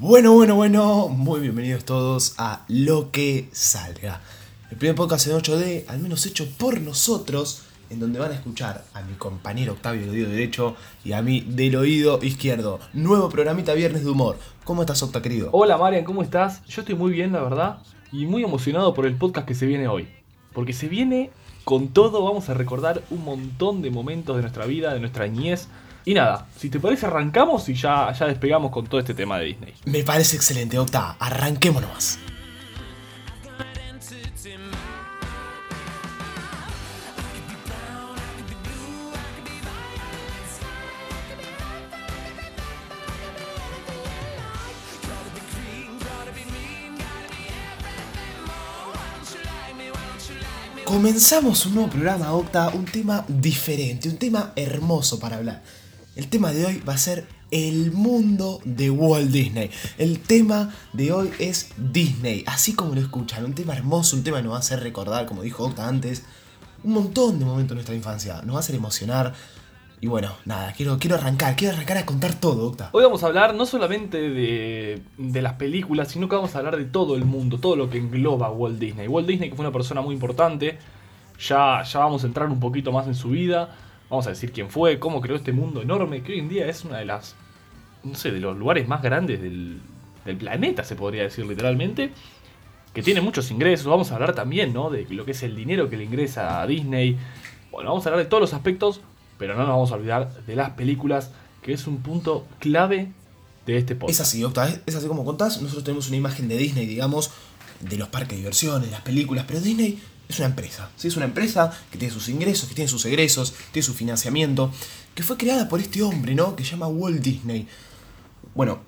Bueno, bueno, bueno, muy bienvenidos todos a Lo que salga. El primer podcast en 8D, al menos hecho por nosotros, en donde van a escuchar a mi compañero Octavio del oído derecho y a mí del oído izquierdo. Nuevo programita Viernes de Humor. ¿Cómo estás, Octa, querido? Hola Marian, ¿cómo estás? Yo estoy muy bien, la verdad, y muy emocionado por el podcast que se viene hoy. Porque se viene con todo, vamos a recordar un montón de momentos de nuestra vida, de nuestra niñez. Y nada, si te parece arrancamos y ya, ya despegamos con todo este tema de Disney. Me parece excelente, Octa. Arranquémonos más. Comenzamos un nuevo programa, Octa, un tema diferente, un tema hermoso para hablar. El tema de hoy va a ser el mundo de Walt Disney. El tema de hoy es Disney, así como lo escuchan, un tema hermoso, un tema que nos va a hacer recordar, como dijo Octa antes, un montón de momentos de nuestra infancia, nos va a hacer emocionar. Y bueno, nada, quiero, quiero arrancar, quiero arrancar a contar todo, Octa. Hoy vamos a hablar no solamente de, de las películas, sino que vamos a hablar de todo el mundo, todo lo que engloba Walt Disney. Walt Disney que fue una persona muy importante, ya, ya vamos a entrar un poquito más en su vida, vamos a decir quién fue, cómo creó este mundo enorme, que hoy en día es una de las, no sé, de los lugares más grandes del, del planeta, se podría decir literalmente, que tiene muchos ingresos, vamos a hablar también, ¿no? De lo que es el dinero que le ingresa a Disney, bueno, vamos a hablar de todos los aspectos, pero no nos vamos a olvidar de las películas, que es un punto clave de este podcast. Es así, Octa, es, así como contás. Nosotros tenemos una imagen de Disney, digamos, de los parques de diversiones, las películas, pero Disney es una empresa. ¿sí? Es una empresa que tiene sus ingresos, que tiene sus egresos, tiene su financiamiento, que fue creada por este hombre, ¿no? Que se llama Walt Disney. Bueno,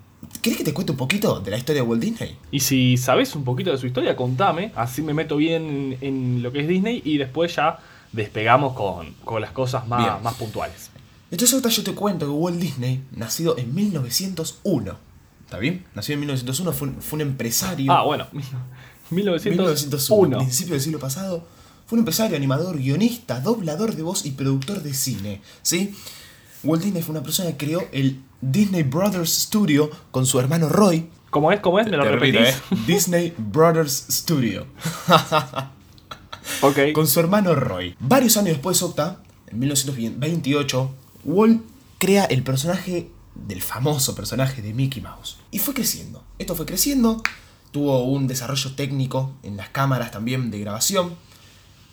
¿querés que te cuente un poquito de la historia de Walt Disney? Y si sabes un poquito de su historia, contame, así me meto bien en, lo que es Disney y después ya despegamos con, con las cosas más, Bien. más puntuales. Entonces, Octa, yo te cuento que Walt Disney, nacido en 1901, ¿está bien? Nacido en 1901, fue un, fue un empresario. Ah, bueno, 1901. 1901, principio del siglo pasado, fue un empresario, animador, guionista, doblador de voz y productor de cine, ¿sí? Walt Disney fue una persona que creó el Disney Brothers Studio con su hermano Roy. ¿Cómo es? ¿Cómo es? ¿Me lo Te repito, repetís? ¿eh? Disney Brothers Studio. Ok. con su hermano Roy. Varios años después, Octa, en 1928, Walt crea el personaje del famoso personaje de Mickey Mouse. Y fue creciendo. Esto fue creciendo, tuvo un desarrollo técnico en las cámaras también de grabación.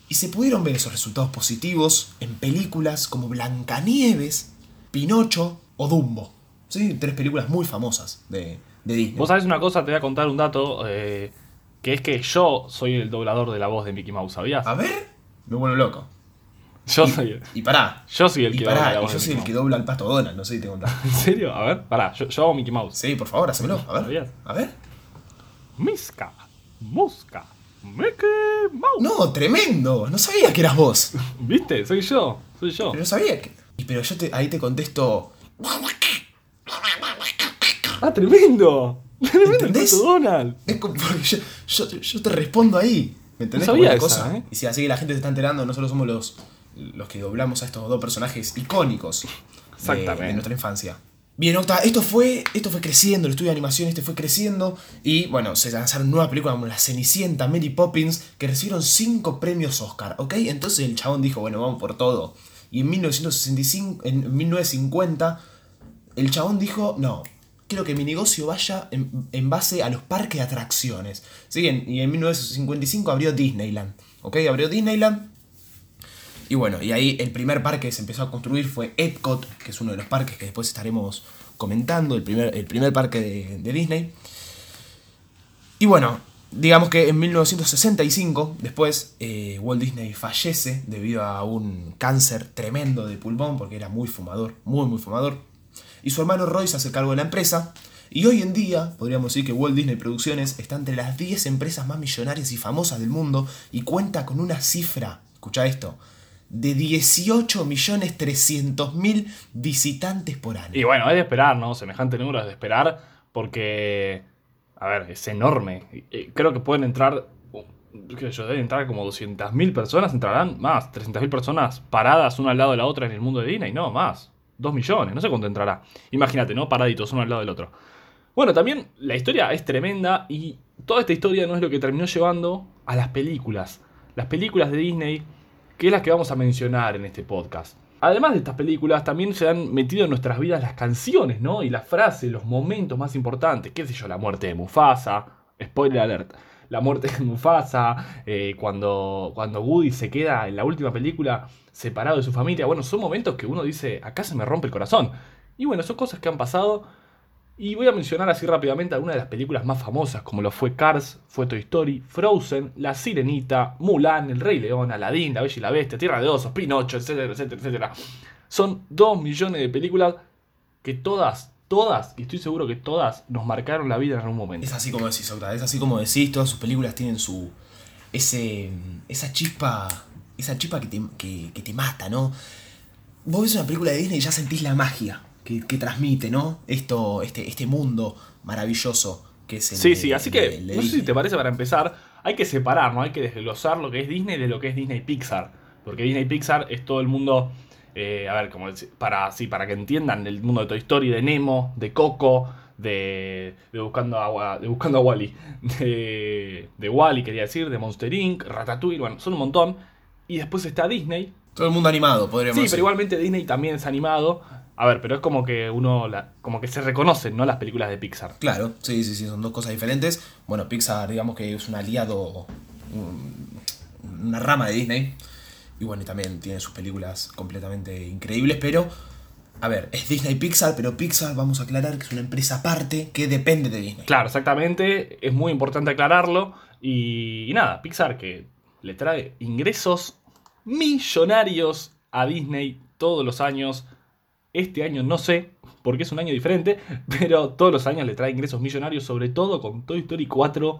Y se pudieron ver esos resultados positivos en películas como Blancanieves, Pinocho o Dumbo. ¿Sí? Tres películas muy famosas de, de Disney. Vos sabés una cosa, te voy a contar un dato, eh, que es que yo soy el doblador de la voz de Mickey Mouse, ¿sabías? A ver, me vuelvo loco. Yo soy el, Y pará, yo soy el y que dobla y yo de soy el que dobla al pato Donald, no sé si te contás. ¿En serio? A ver, pará, yo, yo hago Mickey Mouse. Sí, por favor, hacémelo. A ver. ¿Sabías? A ver. Misca, Musca, Mickey Mouse. No, tremendo. No sabía que eras vos. ¿Viste? Soy yo, soy yo. Pero no sabía que. Y pero yo te, ahí te contesto. ¡Ah, tremendo! ¡Tremendo ¿Entendés? Donald! Es como porque yo, yo, yo te respondo ahí. ¿Me entendés? No sabía esa, ¿eh? Y si así que la gente se está enterando, nosotros somos los, los que doblamos a estos dos personajes icónicos de- Exactamente. de nuestra infancia. Bien, Octa, esto fue, esto fue creciendo, el estudio de animación este fue creciendo y bueno, se lanzaron nuevas películas como La Cenicienta, Mary Poppins, que recibieron 5 premios Oscar, ¿ok? Entonces el chabón dijo, bueno, vamos por todo. Y en 1965, en 1950, el chabón dijo, no, quiero que mi negocio vaya en, base a los parques de atracciones. ¿Sí? Y en 1955 abrió Disneyland, ¿ok? Abrió Disneyland y bueno, y ahí el primer parque que se empezó a construir fue Epcot, que es uno de los parques que después estaremos comentando, el primer, el primer parque de, Disney. Y bueno, digamos que en 1965, después, eh, Walt Disney fallece debido a un cáncer tremendo de pulmón, porque era muy fumador, muy, muy fumador. Y su hermano Roy se hace cargo de la empresa. Y hoy en día, podríamos decir que Walt Disney Producciones está entre las 10 empresas más millonarias y famosas del mundo y cuenta con una cifra, escucha esto, de 18.300.000 visitantes por año. Y bueno, es de esperar, ¿no? Semejante número es de esperar porque, a ver, es enorme. Eh, Creo que pueden entrar, qué sé yo, deben entrar como 200.000 personas, entrarán más, 300.000 personas paradas una al lado de la otra en el mundo de Disney, no, más. 2 millones, no sé cuánto entrará. Imagínate, ¿no? Paraditos uno al lado del otro. Bueno, también la historia es tremenda y toda esta historia no es lo que terminó llevando a las películas. Las películas de Disney, que es las que vamos a mencionar en este podcast. Además de estas películas, también se han metido en nuestras vidas las canciones, ¿no? Y las frases, los momentos más importantes. ¿Qué sé yo? La muerte de Mufasa. Spoiler alert. La muerte de Mufasa. eh, cuando, cuando Woody se queda en la última película separado de su familia. Bueno, son momentos que uno dice, acá se me rompe el corazón. Y bueno, son cosas que han pasado. Y voy a mencionar así rápidamente algunas de las películas más famosas, como lo fue Cars, fue Toy Story, Frozen, La Sirenita, Mulan, El Rey León, Aladdin, La Bella y la Bestia, Tierra de Osos, Pinocho, etcétera, etcétera, etcétera. Son dos millones de películas que todas, todas, y estoy seguro que todas nos marcaron la vida en algún momento. Es así como decís, Octa, es así como decís, todas sus películas tienen su. ese. esa chispa. esa chispa que te, que, que te mata, ¿no? Vos ves una película de Disney y ya sentís la magia que, que transmite, ¿no? Esto, este, este mundo maravilloso que es el Sí, de- sí, así de- que, de no sé si te parece para empezar, hay que separar, ¿no? Hay que desglosar lo que es Disney de lo que es Disney Pixar. Porque Disney Pixar es todo el mundo, eh, a ver, como para, sí, para que entiendan el mundo de Toy Story, de Nemo, de Coco, de, de Buscando a, de Buscando a Wally, de, de Wally quería decir, de Monster Inc., Ratatouille, bueno, son un montón. Y después está Disney, Todo el mundo animado, podríamos Sí, decir. pero igualmente Disney también es animado. A ver, pero es como que uno, la- como que se reconocen, ¿no? Las películas de Pixar. Claro, sí, sí, sí, son dos cosas diferentes. Bueno, Pixar, digamos que es un aliado, un- una rama de Disney. Y bueno, y también tiene sus películas completamente increíbles, pero... A ver, es Disney Pixar, pero Pixar, vamos a aclarar que es una empresa aparte que depende de Disney. Claro, exactamente. Es muy importante aclararlo. Y, y nada, Pixar que le trae ingresos millonarios a Disney todos los años. Este año no sé, porque es un año diferente, pero todos los años le trae ingresos millonarios, sobre todo con Toy Story 4.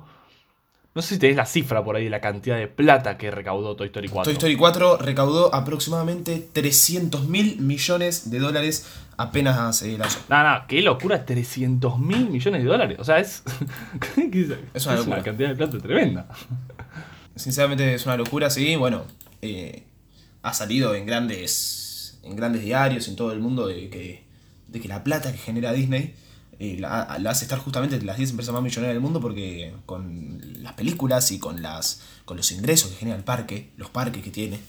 No sé si tenés la cifra por ahí de la cantidad de plata que recaudó Toy Story 4. Toy Story 4 recaudó aproximadamente 300 mil millones de dólares apenas eh, lanzó. Nada, nada, qué locura, 300 mil millones de dólares. O sea, es. Es una locura. cantidad de plata tremenda. Sinceramente es una locura, sí. Bueno, eh, ha salido en grandes, en grandes diarios en todo el mundo de que, de que la plata que genera Disney eh, la, hace estar justamente las 10 empresas más millonarias del mundo porque con las películas y con, las, con los ingresos que genera el parque, los parques que tiene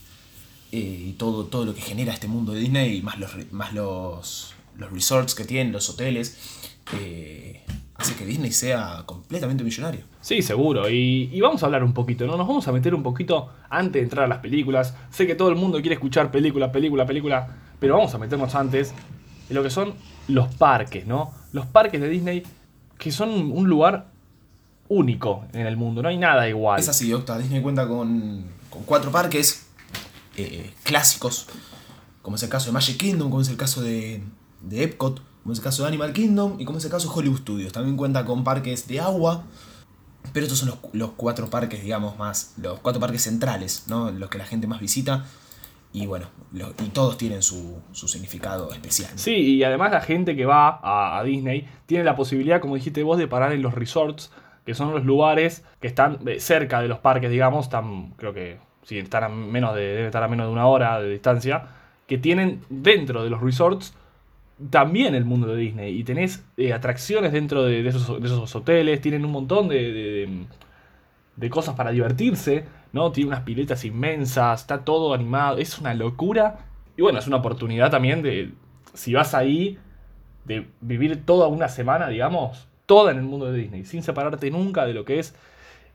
eh, y todo, todo lo que genera este mundo de Disney, más los, más los, los resorts que tiene, los hoteles, hace que Disney sea completamente millonario. Sí, seguro. Y, y vamos a hablar un poquito, ¿no? Nos vamos a meter un poquito antes de entrar a las películas. Sé que todo el mundo quiere escuchar película, película, película, pero vamos a meternos antes en lo que son los parques, ¿no? Los parques de Disney que son un lugar único en el mundo, no hay nada igual. Es así, Octa. Disney cuenta con, con cuatro parques eh, clásicos, como es el caso de Magic Kingdom, como es el caso de, de Epcot, como es el caso de Animal Kingdom y como es el caso de Hollywood Studios. También cuenta con parques de agua, pero estos son los, los cuatro parques, digamos, más, los cuatro parques centrales, ¿no? Los que la gente más visita. Y bueno, y todos tienen su, su significado especial. Sí, y además la gente que va a, Disney tiene la posibilidad, como dijiste vos, de parar en los resorts, que son los lugares que están eh, cerca de los parques, digamos, están, creo que, si están a menos de, deben estar a menos de una hora de distancia, que tienen dentro de los resorts también el mundo de Disney. Y tenés eh, atracciones dentro de, esos, hoteles, tienen un montón de, de- cosas para divertirse, ¿no? Tiene unas piletas inmensas, está todo animado, es una locura. Y bueno, es una oportunidad también de, si vas ahí, de vivir toda una semana, digamos, toda en el mundo de Disney, sin separarte nunca de lo que es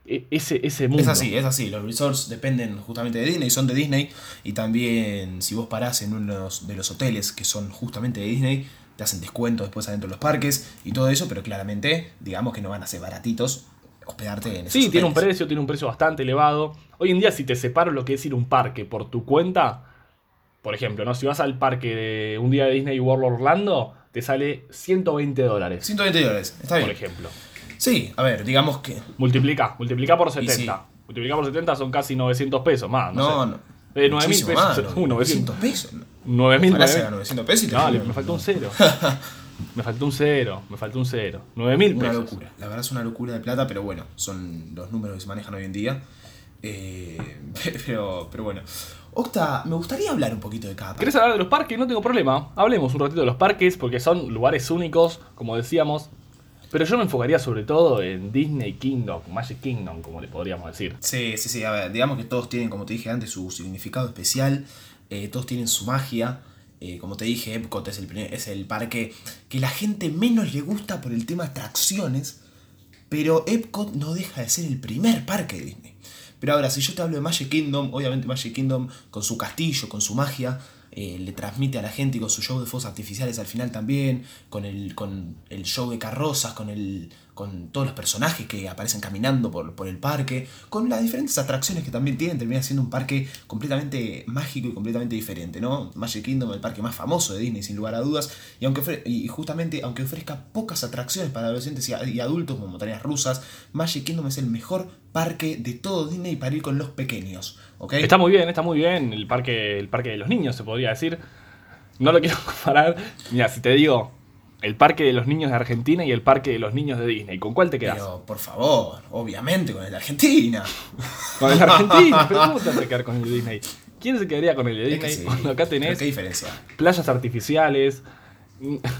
ese, ese mundo. Es así, es así. Los resorts dependen justamente de Disney, son de Disney. Y también si vos parás en uno de los hoteles que son justamente de Disney, te hacen descuento después adentro de los parques y todo eso, pero claramente, digamos que no van a ser baratitos hospedarte en esos Sí, tiene un hoteles. precio, tiene un precio bastante elevado. Hoy en día, si te separo lo que es ir a un parque por tu cuenta, por ejemplo, ¿no? Si vas al parque de un día de Disney World Orlando, te sale 120 dólares, 120 dólares, está por bien. ejemplo. Sí, a ver, digamos que. Multiplica, multiplica por Y 70. sí. Multiplica por 70 son casi 900 pesos más. No, No, sé. no. Eh, 9.000 muchísimo pesos. más, Uh, 900. 900 pesos. 9.000 Ojalá 9.000. sea 900 pesos y te No, me faltó un no. cero. me faltó un cero, me faltó un cero. 9.000 Una pesos. locura. La verdad es una locura de plata, pero bueno, son los números que se manejan hoy en día. Eh, pero, pero bueno. Octa, me gustaría hablar un poquito de cada. ¿Querés hablar de los parques? No tengo problema. Hablemos un ratito de los parques porque son lugares únicos, como decíamos. Pero yo me enfocaría sobre todo en Disney Kingdom, Magic Kingdom, como le podríamos decir. Sí, sí, sí. Digamos que todos tienen, como te dije antes, su significado especial. eh, todos tienen su magia. Eh, como te dije, Epcot es el, primer- es el parque que la gente menos le gusta por el tema atracciones. Pero Epcot no deja de ser el primer parque de Disney. Pero ahora, si yo te hablo de Magic Kingdom, obviamente Magic Kingdom con su castillo, con su magia, eh, le transmite a la gente con su show de fuegos artificiales al final también, con el, con el show de carrozas, con, el, con todos los personajes que aparecen caminando por, por el parque, con las diferentes atracciones que también tienen, termina siendo un parque completamente mágico y completamente diferente, ¿no? Magic Kingdom, el parque más famoso de Disney, sin lugar a dudas, y, aunque y justamente, aunque ofrezca pocas atracciones para adolescentes y, y adultos como montañas rusas, Magic Kingdom es el mejor parque de todo Disney para ir con los pequeños, Está muy bien, está muy bien. El parque, el parque de los niños, se podría decir. No lo quiero comparar. Mira, si te digo el parque de los niños de Argentina y el parque de los niños de Disney, ¿con cuál te quedas? Pero, por favor, obviamente con el de Argentina. Con el de Argentina. Pero ¿cómo te vas a quedar con el de Disney? ¿Quién se quedaría con el de Es Disney? que sí, Cuando acá tenés ¿Qué diferencia? playas artificiales.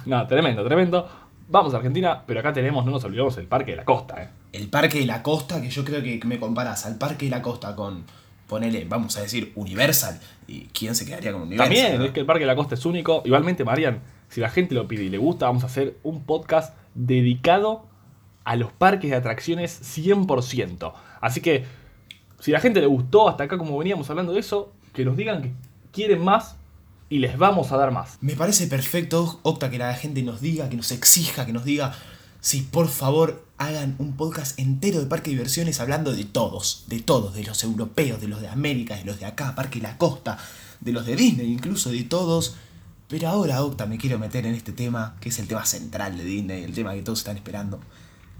No, tremendo, tremendo. Vamos a Argentina, pero acá tenemos, no nos olvidemos, el parque de la costa, ¿eh? El Parque de la Costa, que yo creo que me comparas al Parque de la Costa con, ponele, vamos a decir, Universal. ¿Y quién se quedaría con Universal? También, no? es que el Parque de la Costa es único. Igualmente, Marian, si la gente lo pide y le gusta, vamos a hacer un podcast dedicado a los parques de atracciones 100%. Así que, si la gente le gustó hasta acá como veníamos hablando de eso, que nos digan que quieren más y les vamos a dar más. Me parece perfecto, Octa, que la gente nos diga, que nos exija, que nos diga si por favor hagan un podcast entero de parque de diversiones hablando de todos, de todos, de los europeos, de los de América, de los de acá, Parque La Costa, de los de Disney, incluso de todos. Pero ahora, Octa, me quiero meter en este tema, que es el tema central de Disney, el tema que todos están esperando,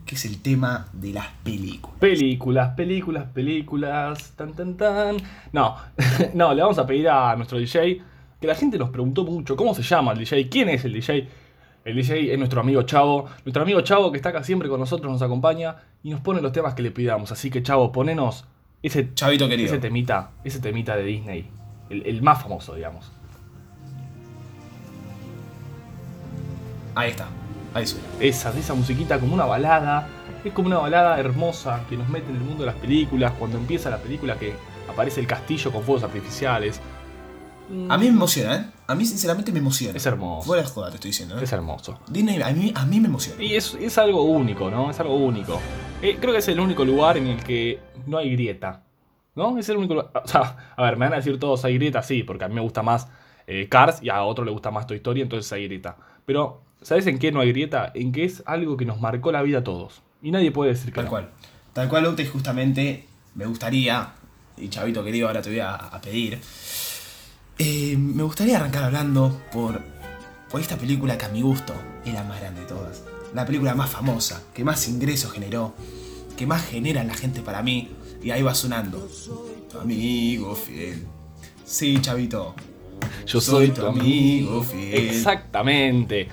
que es el tema de las películas. Películas, películas, películas, tan tan tan. No, no, le vamos a pedir a nuestro DJ, que la gente nos preguntó mucho, ¿cómo se llama el DJ? ¿Quién es el DJ? El DJ es nuestro amigo Chavo, nuestro amigo Chavo que está acá siempre con nosotros, nos acompaña y nos pone los temas que le pidamos. Así que Chavo, ponenos ese, Chavito querido. ese temita, ese temita de Disney, el, el más famoso, digamos. Ahí está, ahí suena. Esa, esa musiquita como una balada. Es como una balada hermosa que nos mete en el mundo de las películas. Cuando empieza la película que aparece el castillo con fuegos artificiales. A mí me emociona, ¿eh? A mí sinceramente me emociona. Es hermoso. Fuera de joda, te estoy diciendo, ¿eh? Es hermoso. Disney a mí, a mí me emociona. Y es, es algo único, ¿no? Es algo único. Eh, creo que es el único lugar en el que no hay grieta. ¿No? Es el único lugar. O sea, a ver, me van a decir todos hay grieta, sí, porque a mí me gusta más eh, Cars y a otro le gusta más Toy Story, entonces hay grieta. Pero, ¿sabes en qué no hay grieta? En que es algo que nos marcó la vida a todos. Y nadie puede decir que Tal no. cual. Tal cual, Octa, justamente me gustaría, y Chavito querido, ahora te voy a, a pedir. Eh, me gustaría arrancar hablando por, por esta película que a mi gusto es la más grande de todas. La película más famosa, que más ingresos generó, que más genera en la gente para mí. Y ahí va sonando. Tu amigo fiel. Sí, Chavito. Yo soy tu amigo fiel. Exactamente.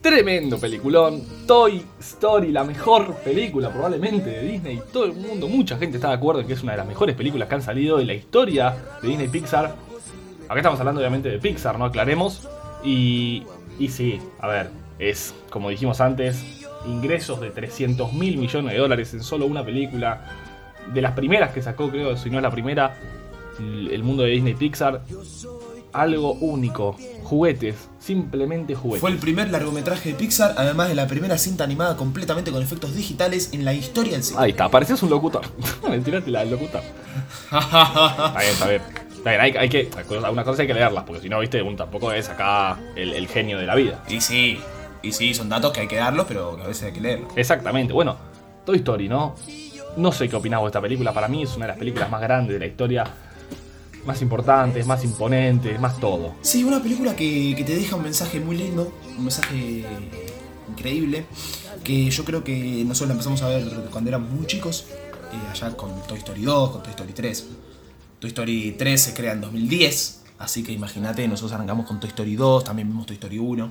Tremendo peliculón. Toy Story, la mejor película probablemente de Disney. Todo el mundo, mucha gente está de acuerdo en que es una de las mejores películas que han salido en la historia de Disney Pixar. Acá estamos hablando obviamente de Pixar, ¿no? Aclaremos. Y, y sí, a ver, es como dijimos antes, ingresos de 300 mil millones de dólares en solo una película. De las primeras que sacó, creo, si no es la primera, el mundo de Disney Pixar. Algo único. Juguetes, simplemente juguetes. Fue el primer largometraje de Pixar, además de la primera cinta animada completamente con efectos digitales en la historia del cine. Ahí está, parecías un locutor. Mentírate la del locutor. Está bien, está bien. Hay, hay que. Algunas cosas hay que leerlas, porque si no, viste, uno tampoco es acá el, el genio de la vida. Y sí, y sí, son datos que hay que darlos, pero que a veces hay que leerlos. Exactamente. Bueno, Toy Story, ¿no? No sé qué opinás vos de esta película. Para mí es una de las películas más grandes de la historia. Más importantes, más imponentes, más todo. Sí, una película que, que te deja un mensaje muy lindo, un mensaje increíble, que yo creo que nosotros la empezamos a ver cuando éramos muy chicos, eh, allá con Toy Story 2, con Toy Story 3. Toy Story 3 se crea en 2010, así que imagínate, nosotros arrancamos con Toy Story 2, también vimos Toy Story 1.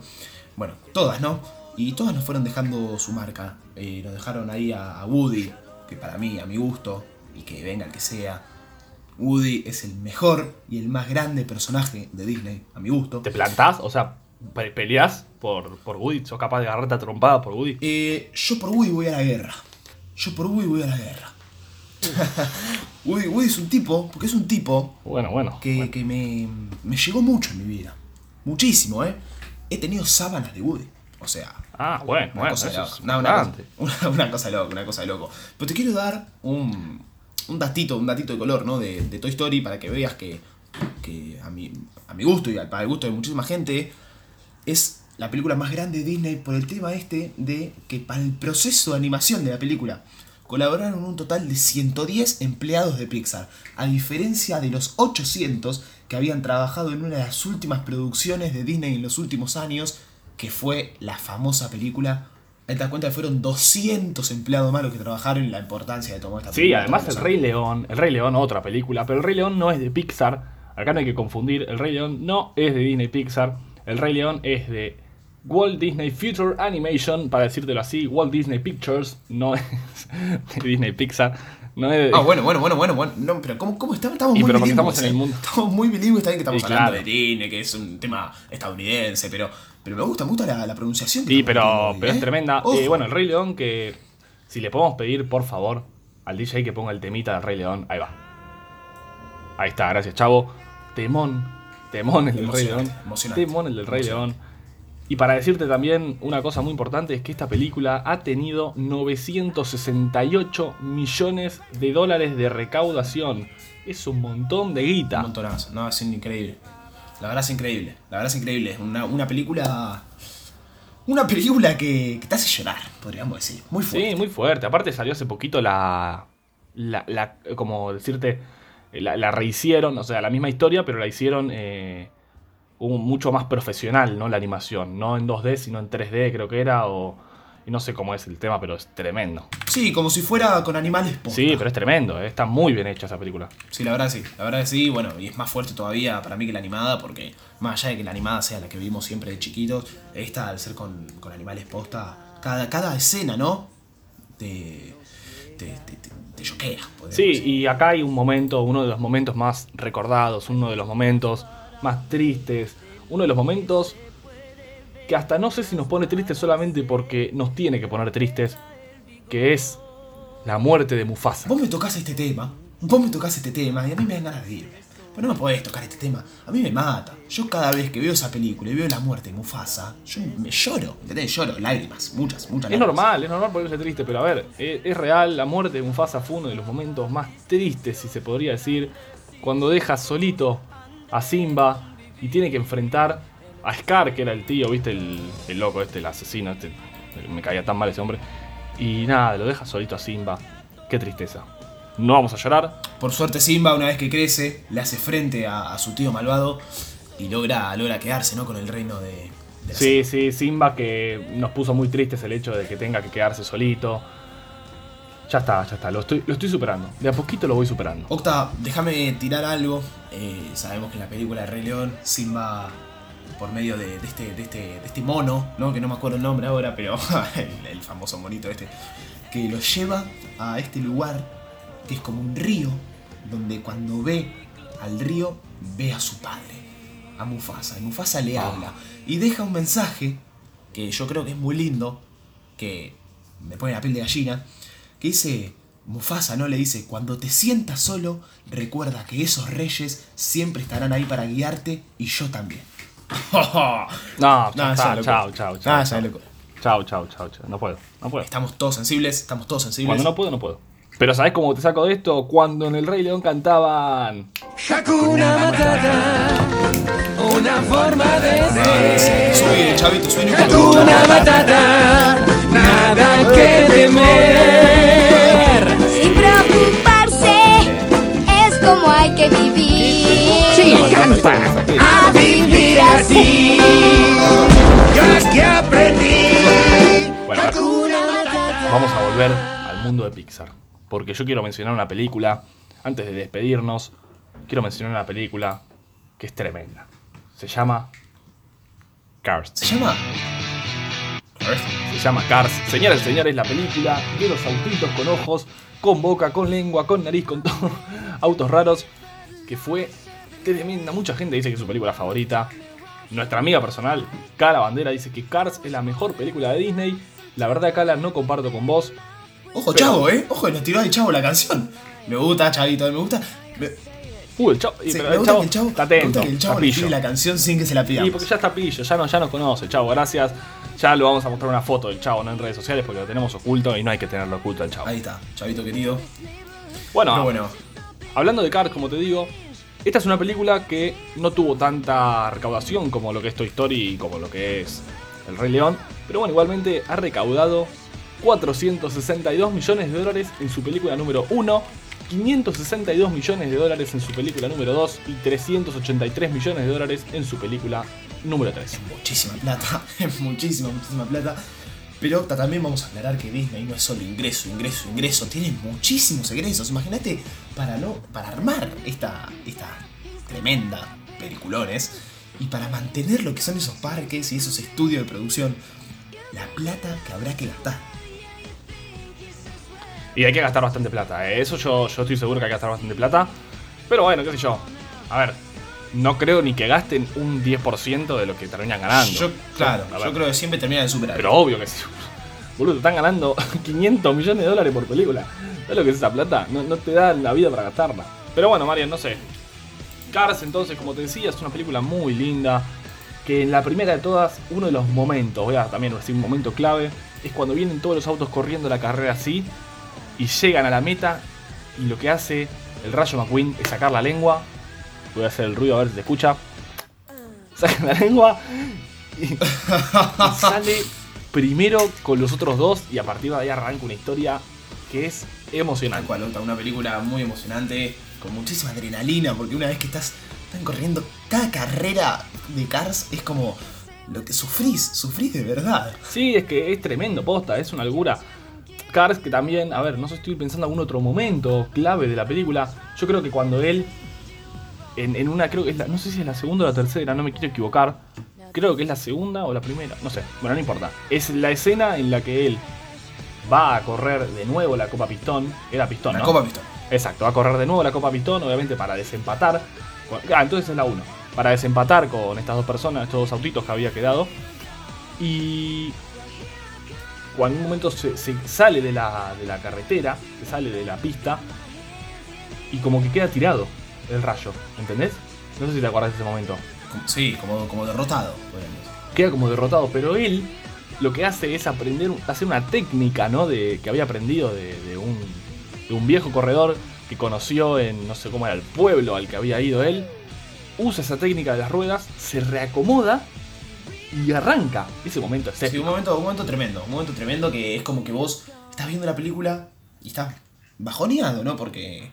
Bueno, todas, ¿no? Y todas nos fueron dejando su marca. Eh, nos dejaron ahí a, a Woody, que para mí, a mi gusto, y que venga el que sea, Woody es el mejor y el más grande personaje de Disney, a mi gusto. ¿Te plantás? O sea, Pe- ¿Peleás por, por Woody? ¿Sos capaz de agarrarte a trompada por Woody? Eh, yo por Woody voy a la guerra. Yo por Woody voy a la guerra. Woody, Woody es un tipo, porque es un tipo Bueno, bueno. que, bueno. que me, me llegó mucho en mi vida. Muchísimo, ¿eh? He tenido sábanas de Woody. O sea, Ah, bueno, una bueno. cosa eso es No, una, cosa, una, cosa de loco, una cosa de loco. Pero te quiero dar un, un datito, un datito de color, ¿no? De, de Toy Story para que veas que, que a, mi, a mi gusto y al- para el gusto de muchísima gente es la película más grande de Disney por el tema este de que para el proceso de animación de la película colaboraron un total de 110 empleados de Pixar, a diferencia de los 800 que habían trabajado en una de las últimas producciones de Disney en los últimos años, que fue la famosa película. Ahí te das cuenta que fueron 200 empleados más los que trabajaron en la importancia de tomar esta Sí, película. además El Rey León, El Rey León, otra película, pero El Rey León no es de Pixar. Acá no hay que confundir, El Rey León no es de Disney Pixar. El Rey León es de Walt Disney Future Animation, para decírtelo así, Walt Disney Pictures, no es Disney Pixar. No es. Ah, bueno, bueno, bueno, bueno, bueno. No, pero ¿cómo, cómo estamos? Estamos Y muy pero bilingües, estamos en el mundo. Estamos muy bilingües, está bien que estamos Y hablando claro. de Disney, que es un tema estadounidense, pero, pero me gusta, me gusta la, la pronunciación. Sí, pero, pero es ¿eh? tremenda. Eh, bueno, El Rey León, que si le podemos pedir, por favor, al DJ que ponga el temita del Rey León, ahí va. Ahí está, gracias, chavo. Temón, temón el del Rey León. Temón el del Rey. León. Y para decirte también una cosa muy importante es que esta película ha tenido 968 millones de dólares de recaudación. Es un montón de Un guita. montonazo, no, es increíble. La verdad es increíble, la verdad es increíble. Una, una película. Una película que, que te hace llorar, podríamos decir. Muy fuerte. Sí, muy fuerte. Aparte salió hace poquito la. la, la- como decirte. La, la rehicieron, o sea, la misma historia, pero la hicieron eh, un- mucho más profesional, ¿no? La animación. No en 2D, sino en 3D, creo que era. O, y no sé cómo es el tema, pero es tremendo. Sí, como si fuera con animales posta. Sí, pero es tremendo. eh, Está muy bien hecha esa película. Sí, la verdad sí, la verdad sí, bueno, y es más fuerte todavía para mí que la animada, porque más allá de que la animada sea la que vimos siempre de chiquitos, esta al ser con, con animales posta, cada, cada escena, ¿no? Te, te, te, te, choquea. Sí, decir. y acá hay un momento, uno de los momentos más recordados, uno de los momentos más tristes, uno de los momentos que hasta no sé si nos pone tristes solamente porque nos tiene que poner tristes, que es la muerte de Mufasa. Vos me tocas este tema, vos me tocas este tema y a mí me dan ganas de irme. Pero no me podés tocar este tema, a mí me mata. Yo cada vez que veo esa película y veo la muerte de Mufasa, yo me lloro, ¿entendés? Lloro, lágrimas, muchas, muchas Es lágrimas. normal, es normal ponerse triste, pero a ver, es, es real, la muerte de Mufasa fue uno de los momentos más tristes, si se podría decir, cuando deja solito a Simba y tiene que enfrentar a Scar, que era el tío, viste, el, el loco este, el asesino, este, me caía tan mal ese hombre, y nada, lo deja solito a Simba, qué tristeza. No vamos a llorar, Por suerte Simba, una vez que crece, le hace frente a, a su tío malvado y logra, logra quedarse ¿no? con el reino de, de Sí, sí, Simba que nos puso muy tristes el hecho de que tenga que quedarse solito. Ya está, ya está, lo estoy, lo estoy superando. De a poquito lo voy superando. Octa, déjame tirar algo. Eh, sabemos que en la película de Rey León, Simba, por medio de, de este, de, este, de este mono, ¿no? que no me acuerdo el nombre ahora, pero el, el famoso monito este, que lo lleva a este lugar que es como un río, donde cuando ve al río, ve a su padre, a Mufasa. Y Mufasa le habla y deja un mensaje que yo creo que es muy lindo, que me pone la piel de gallina, que dice, Mufasa, ¿no? Le dice, cuando te sientas solo, recuerda que esos reyes siempre estarán ahí para guiarte y yo también. No, No, chao, chao, chao. Chao. Chao, chao. No puedo, no puedo. Estamos todos sensibles, estamos todos sensibles. Cuando no puedo, no puedo. Pero ¿sabes cómo te saco de esto? Cuando en el Rey León cantaban... Hakuna Matata, una forma de ser. Subí, chavito, un poco. Hakuna Matata, nada que temer. A vivir así. Yo aquí aprendí. Bueno, a ver, vamos a volver al mundo de Pixar. Porque yo quiero mencionar una película, antes de despedirnos, quiero mencionar una película que es tremenda. Se llama Cars. ¿Se llama? Se llama Cars. Señores y señores, la película de los autitos con ojos, con boca, con lengua, con nariz, con todo. Autos raros. Que fue tremenda. Mucha gente dice que es su película favorita. nuestra amiga personal, Cala Bandera, dice que Cars es la mejor película de Disney. La verdad, Cala, no comparto con vos. Ojo, Pero- chavo, eh. Ojo, nos tiró el chavo la canción. Me gusta, chavito, me gusta. Me, Uh, el chavo, y- sí, pero me el gusta chavo que el chavo, está me atento, gusta que el chavo está le tire la canción sin que se la Y pidamos. porque ya está pillo, ya, no, ya nos conoce, chavo, gracias. Ya lo vamos a mostrar una foto del chavo, no en redes sociales, porque lo tenemos oculto y no hay que tenerlo oculto al chavo. Ahí está, chavito querido. Bueno, Pero bueno, hablando de Cars, como te digo, esta es una película que no tuvo tanta recaudación como lo que es Toy Story y como lo que es El Rey León, pero bueno, igualmente ha recaudado 462 millones de dólares en su película número 1, 562 millones de dólares en su película número 2 y 383 millones de dólares en su película número 3. muchísima plata, muchísima, muchísima plata. Pero ta- también vamos a aclarar que Disney no es solo ingreso, ingreso, ingreso, tiene muchísimos egresos. Imagínate, para no, para armar esta, esta tremenda peliculones y para mantener lo que son esos parques y esos estudios de producción, la plata que habrá que gastar. Y hay que gastar bastante plata, ¿eh? eso yo, yo estoy seguro que hay que gastar bastante plata. Pero bueno, qué sé yo. A ver, no creo ni que gasten un 10% de lo que terminan ganando. Yo, claro, yo creo que siempre termina de superar. Pero obvio que sí. Boludo, están ganando 500 millones de dólares por película. ¿Sabes lo que es esa plata? No, no te da la vida para gastarla. Pero bueno, Marian, no sé. Cars, entonces, como te decía, es una película muy linda. Que en la primera de todas, uno de los momentos, voy a también decir un momento clave, es cuando vienen todos los autos corriendo la carrera así y llegan a la meta y lo que hace el Rayo McQueen es sacar la lengua. Voy a hacer el ruido a ver si se escucha. Saca la lengua y, y sale primero con los otros dos y a partir de ahí arranca una historia que es Tal emocionante. cual, una película muy emocionante, con muchísima adrenalina, porque una vez que estás, están corriendo, cada carrera de Cars es como lo que sufrís, sufrís de verdad. Sí, es que es tremendo, posta, es una locura. Cars que también, a ver, no sé estoy pensando en algún otro momento clave de la película. Yo creo que cuando él, en, en una, creo que es la, no sé si es la segunda o la tercera, no me quiero equivocar. Creo que es la segunda o la primera, no sé, bueno, no importa. Es la escena en la que él va a correr de nuevo la Copa Pistón. Era Pistón, La ¿no? Copa Pistón. Exacto, va a correr de nuevo la Copa Pistón, obviamente para desempatar. Ah, entonces es la 1. Para desempatar con estas dos personas, estos dos autitos que había quedado. Y cuando en un momento se, se sale de la, de la carretera, se sale de la pista, y como que queda tirado el rayo, ¿entendés? No sé si te acuerdas de ese momento. Sí, como, como derrotado. Queda como derrotado, pero él lo que hace es aprender, hacer una técnica, ¿no? De, que había aprendido de, de un, de un viejo corredor que conoció en, no sé cómo era, el pueblo al que había ido él. Usa esa técnica de las ruedas, se reacomoda y arranca. Ese momento es Sí, un momento, un momento tremendo, un momento tremendo que es como que vos estás viendo la película y estás bajoneado, ¿no? Porque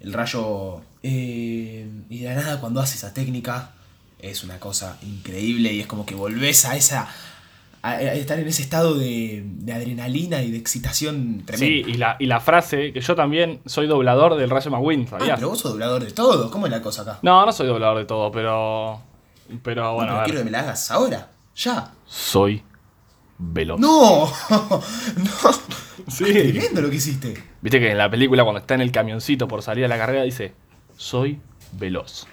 el rayo... eh, y de la nada cuando hace esa técnica es una cosa increíble y es como que volvés a esa... A, a estar en ese estado de, de adrenalina y de excitación Sí, tremenda. y la, y la frase, que yo también soy doblador del Rayo McQueen, Ah, pero vos sos doblador de todo, ¿cómo es la cosa acá? No, no soy doblador de todo, pero... Pero No, bueno, pero a quiero que me la hagas ahora, ya. Soy veloz. ¡No! ¡No! Sí. Tremendo lo que hiciste. Viste que en la película cuando está en el camioncito por salir a la carrera dice, soy veloz.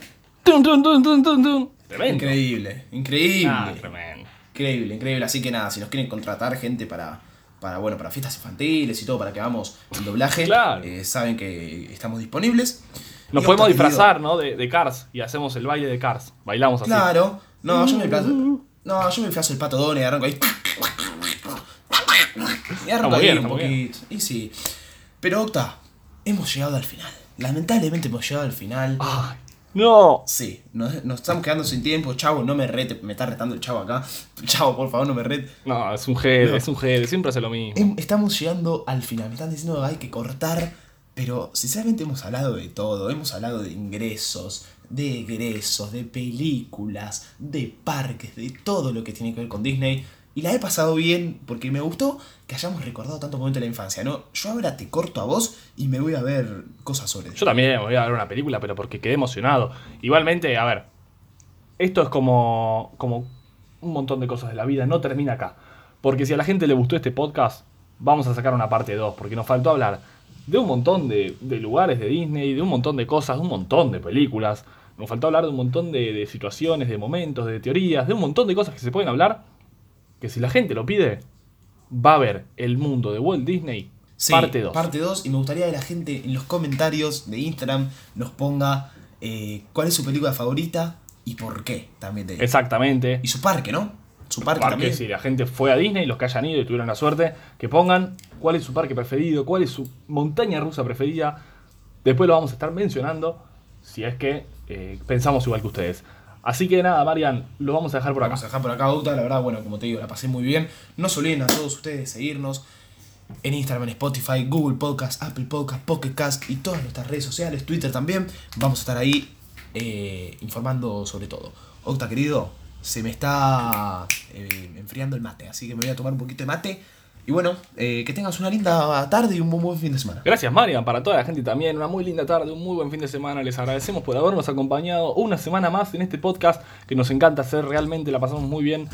Tremendo. Increíble, increíble. Ah, tremendo. Increíble, increíble. Así que nada, si nos quieren contratar gente para, para, bueno, para fiestas infantiles y todo, para que hagamos el doblaje, Claro. eh, saben que estamos disponibles. Nos Y podemos querido, disfrazar, ¿no? De, de Cars y hacemos el baile de Cars. Bailamos así. Claro. No, yo me disfrazo. No, yo me disfrazo el pato y arranco ahí. Y arranco ahí bien, un bien. poquito. Y sí. Pero Octa, hemos llegado al final. Lamentablemente hemos llegado al final. Ay, no. Sí, nos, nos estamos quedando sin tiempo. Chavo, no me rete. Me está retando el chavo acá. Chavo, por favor, no me rete. No, es un No. es un GD, siempre hace lo mismo. Em- Estamos llegando al final. Me están diciendo que hay que cortar. Pero sinceramente hemos hablado de todo. Hemos hablado de ingresos, de egresos, de películas, de parques, de todo lo que tiene que ver con Disney. Y la he pasado bien porque me gustó que hayamos recordado tanto momento de la infancia, ¿no? Yo ahora te corto a vos y me voy a ver cosas sobre Yo también voy a ver una película, pero porque quedé emocionado. Igualmente, a ver, esto es como, como un montón de cosas de la vida, no termina acá. Porque si a la gente le gustó este podcast, vamos a sacar una parte 2, porque nos faltó hablar de un montón de, de lugares de Disney, de un montón de cosas, de un montón de películas, Nos faltó hablar de un montón de, de situaciones, de momentos, de teorías, de un montón de cosas que se pueden hablar. Que si la gente lo pide, va a ver el mundo de Walt Disney Sí, parte 2. Parte 2. Y me gustaría que la gente en los comentarios de Instagram nos ponga eh, cuál es su película favorita y por qué también. De, Exactamente. y su parque, ¿no? Su parque, Parque, también. si la gente fue a Disney, los que hayan ido y tuvieron la suerte, que pongan cuál es su parque preferido, cuál es su montaña rusa preferida. Después lo vamos a estar mencionando si es que eh, pensamos igual que ustedes. Así que nada, Marian, lo vamos a dejar por acá. Vamos a dejar por acá, Bauta. La verdad, bueno, como te digo, la pasé muy bien. No se olviden a todos ustedes seguirnos en Instagram, en Spotify, Google Podcast, Apple Podcast, Pocket Cast y todas nuestras redes sociales, Twitter también. Vamos a estar ahí eh, informando sobre todo. Octa, querido, se me está eh, enfriando el mate, así que me voy a tomar un poquito de mate. Y bueno, eh, que tengas una linda tarde y un muy buen fin de semana. Gracias, Marian, para toda la gente también. Una muy linda tarde, un muy buen fin de semana. Les agradecemos por habernos acompañado una semana más en este podcast que nos encanta hacer. Realmente la pasamos muy bien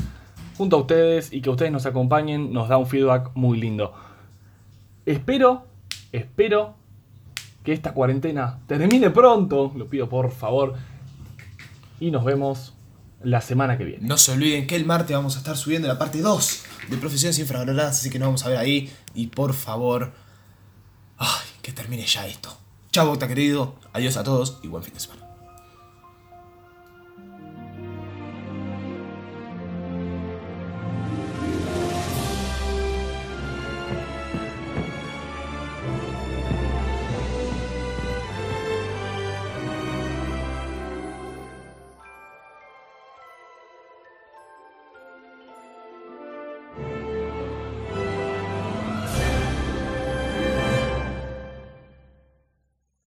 junto a ustedes y que ustedes nos acompañen nos da un feedback muy lindo. Espero, espero que esta cuarentena termine pronto. Lo pido por favor. Y nos vemos la semana que viene. No se olviden que el martes vamos a estar subiendo la parte 2 de Profesiones Infravaloradas, así que nos vamos a ver ahí. Y por favor, ay, que termine ya esto. Chao, Octa querido. Adiós a todos y buen fin de semana.